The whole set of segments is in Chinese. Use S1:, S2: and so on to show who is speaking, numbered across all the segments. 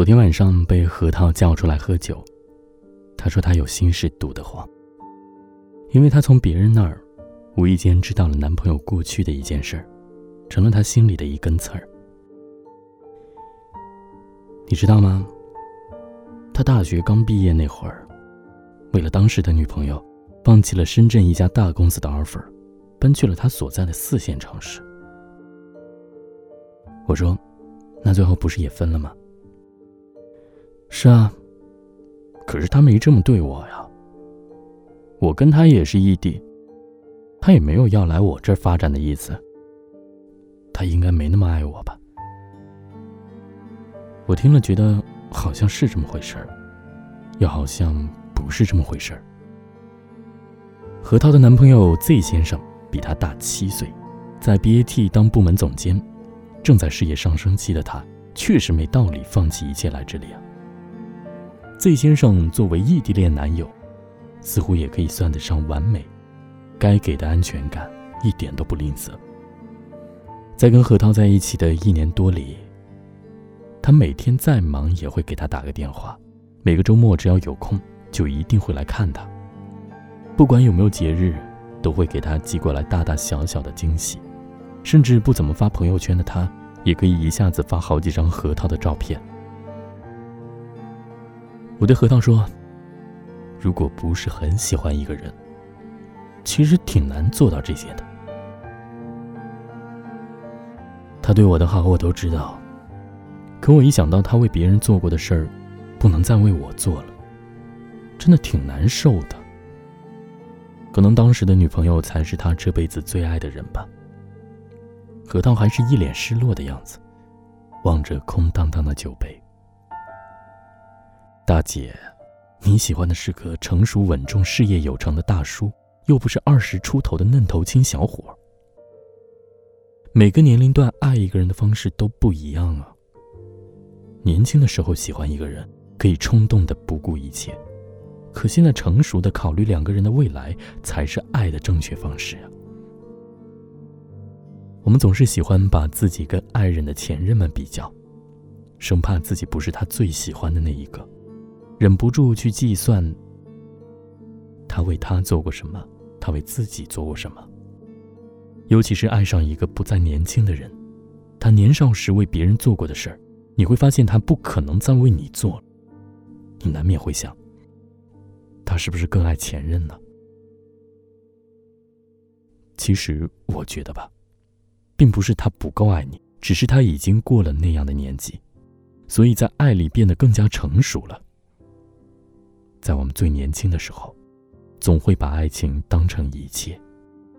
S1: 昨天晚上被核桃叫出来喝酒，他说他有心事堵得慌，因为他从别人那儿无意间知道了男朋友过去的一件事儿，成了他心里的一根刺儿。你知道吗？他大学刚毕业那会儿，为了当时的女朋友，放弃了深圳一家大公司的 offer，搬去了他所在的四线城市。我说：“那最后不是也分了吗？”是啊，可是他没这么对我呀。我跟他也是异地，他也没有要来我这儿发展的意思。他应该没那么爱我吧？我听了觉得好像是这么回事儿，又好像不是这么回事儿。何涛的男朋友 Z 先生比他大七岁，在 BAT 当部门总监，正在事业上升期的他，确实没道理放弃一切来这里啊。Z 先生作为异地恋男友，似乎也可以算得上完美，该给的安全感一点都不吝啬。在跟何涛在一起的一年多里，他每天再忙也会给他打个电话，每个周末只要有空就一定会来看他，不管有没有节日，都会给他寄过来大大小小的惊喜，甚至不怎么发朋友圈的他，也可以一下子发好几张何涛的照片。我对核桃说：“如果不是很喜欢一个人，其实挺难做到这些的。他对我的好我都知道，可我一想到他为别人做过的事儿，不能再为我做了，真的挺难受的。可能当时的女朋友才是他这辈子最爱的人吧。”核桃还是一脸失落的样子，望着空荡荡的酒杯。大姐，你喜欢的是个成熟稳重、事业有成的大叔，又不是二十出头的嫩头青小伙。每个年龄段爱一个人的方式都不一样啊。年轻的时候喜欢一个人，可以冲动的不顾一切，可现在成熟的考虑两个人的未来，才是爱的正确方式啊。我们总是喜欢把自己跟爱人的前任们比较，生怕自己不是他最喜欢的那一个。忍不住去计算，他为他做过什么，他为自己做过什么。尤其是爱上一个不再年轻的人，他年少时为别人做过的事儿，你会发现他不可能再为你做了。你难免会想，他是不是更爱前任呢？其实我觉得吧，并不是他不够爱你，只是他已经过了那样的年纪，所以在爱里变得更加成熟了。在我们最年轻的时候，总会把爱情当成一切，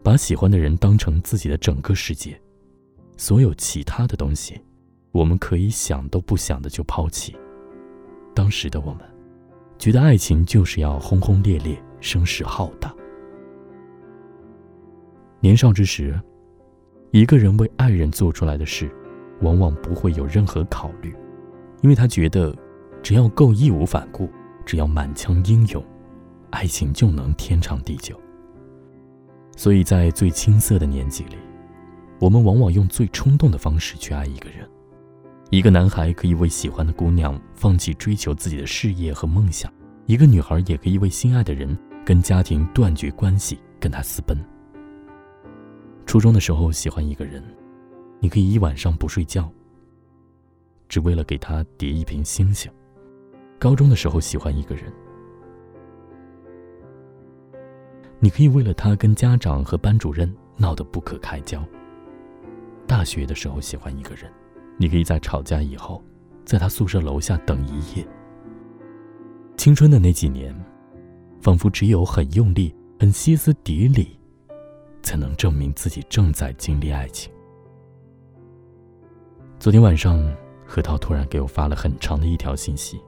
S1: 把喜欢的人当成自己的整个世界，所有其他的东西，我们可以想都不想的就抛弃。当时的我们，觉得爱情就是要轰轰烈烈、声势浩大。年少之时，一个人为爱人做出来的事，往往不会有任何考虑，因为他觉得，只要够义无反顾。只要满腔英勇，爱情就能天长地久。所以在最青涩的年纪里，我们往往用最冲动的方式去爱一个人。一个男孩可以为喜欢的姑娘放弃追求自己的事业和梦想，一个女孩也可以为心爱的人跟家庭断绝关系，跟他私奔。初中的时候喜欢一个人，你可以一晚上不睡觉，只为了给他叠一瓶星星。高中的时候喜欢一个人，你可以为了他跟家长和班主任闹得不可开交。大学的时候喜欢一个人，你可以在吵架以后，在他宿舍楼下等一夜。青春的那几年，仿佛只有很用力、很歇斯底里，才能证明自己正在经历爱情。昨天晚上，何涛突然给我发了很长的一条信息。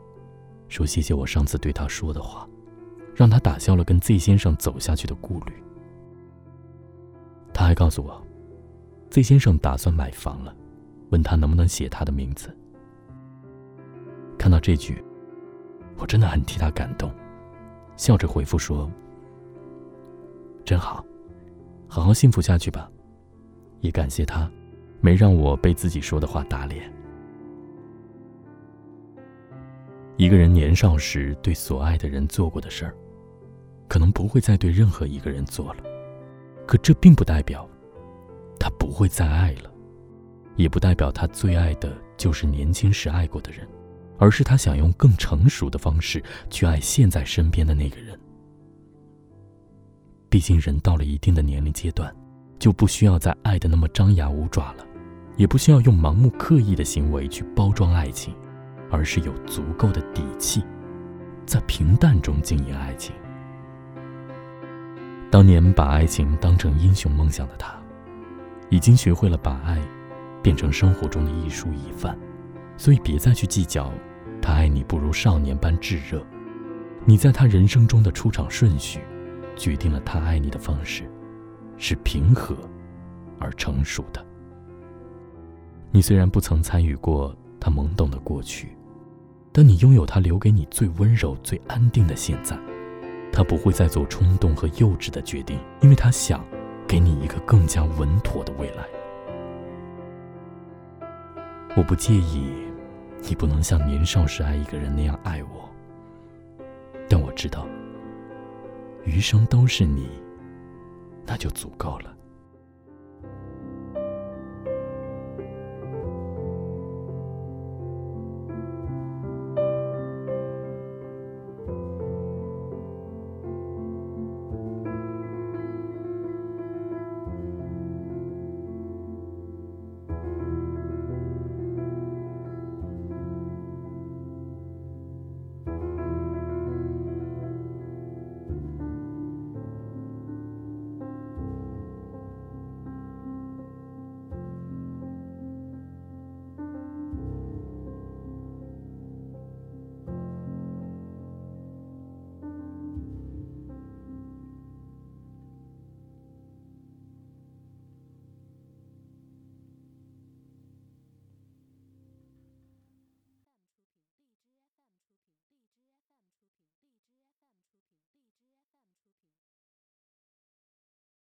S1: 说谢谢我上次对他说的话，让他打消了跟 Z 先生走下去的顾虑。他还告诉我，Z 先生打算买房了，问他能不能写他的名字。看到这句，我真的很替他感动，笑着回复说：“真好，好好幸福下去吧。”也感谢他，没让我被自己说的话打脸。一个人年少时对所爱的人做过的事儿，可能不会再对任何一个人做了。可这并不代表他不会再爱了，也不代表他最爱的就是年轻时爱过的人，而是他想用更成熟的方式去爱现在身边的那个人。毕竟，人到了一定的年龄阶段，就不需要再爱的那么张牙舞爪了，也不需要用盲目刻意的行为去包装爱情，而是有足够的底气，在平淡中经营爱情。当年把爱情当成英雄梦想的他，已经学会了把爱变成生活中的一蔬一饭，所以别再去计较他爱你不如少年般炙热。你在他人生中的出场顺序，决定了他爱你的方式是平和而成熟的。你虽然不曾参与过他懵懂的过去，但你拥有他留给你最温柔、最安定的现在。他不会再做冲动和幼稚的决定，因为他想给你一个更加稳妥的未来。我不介意你不能像年少时爱一个人那样爱我，但我知道，余生都是你，那就足够了。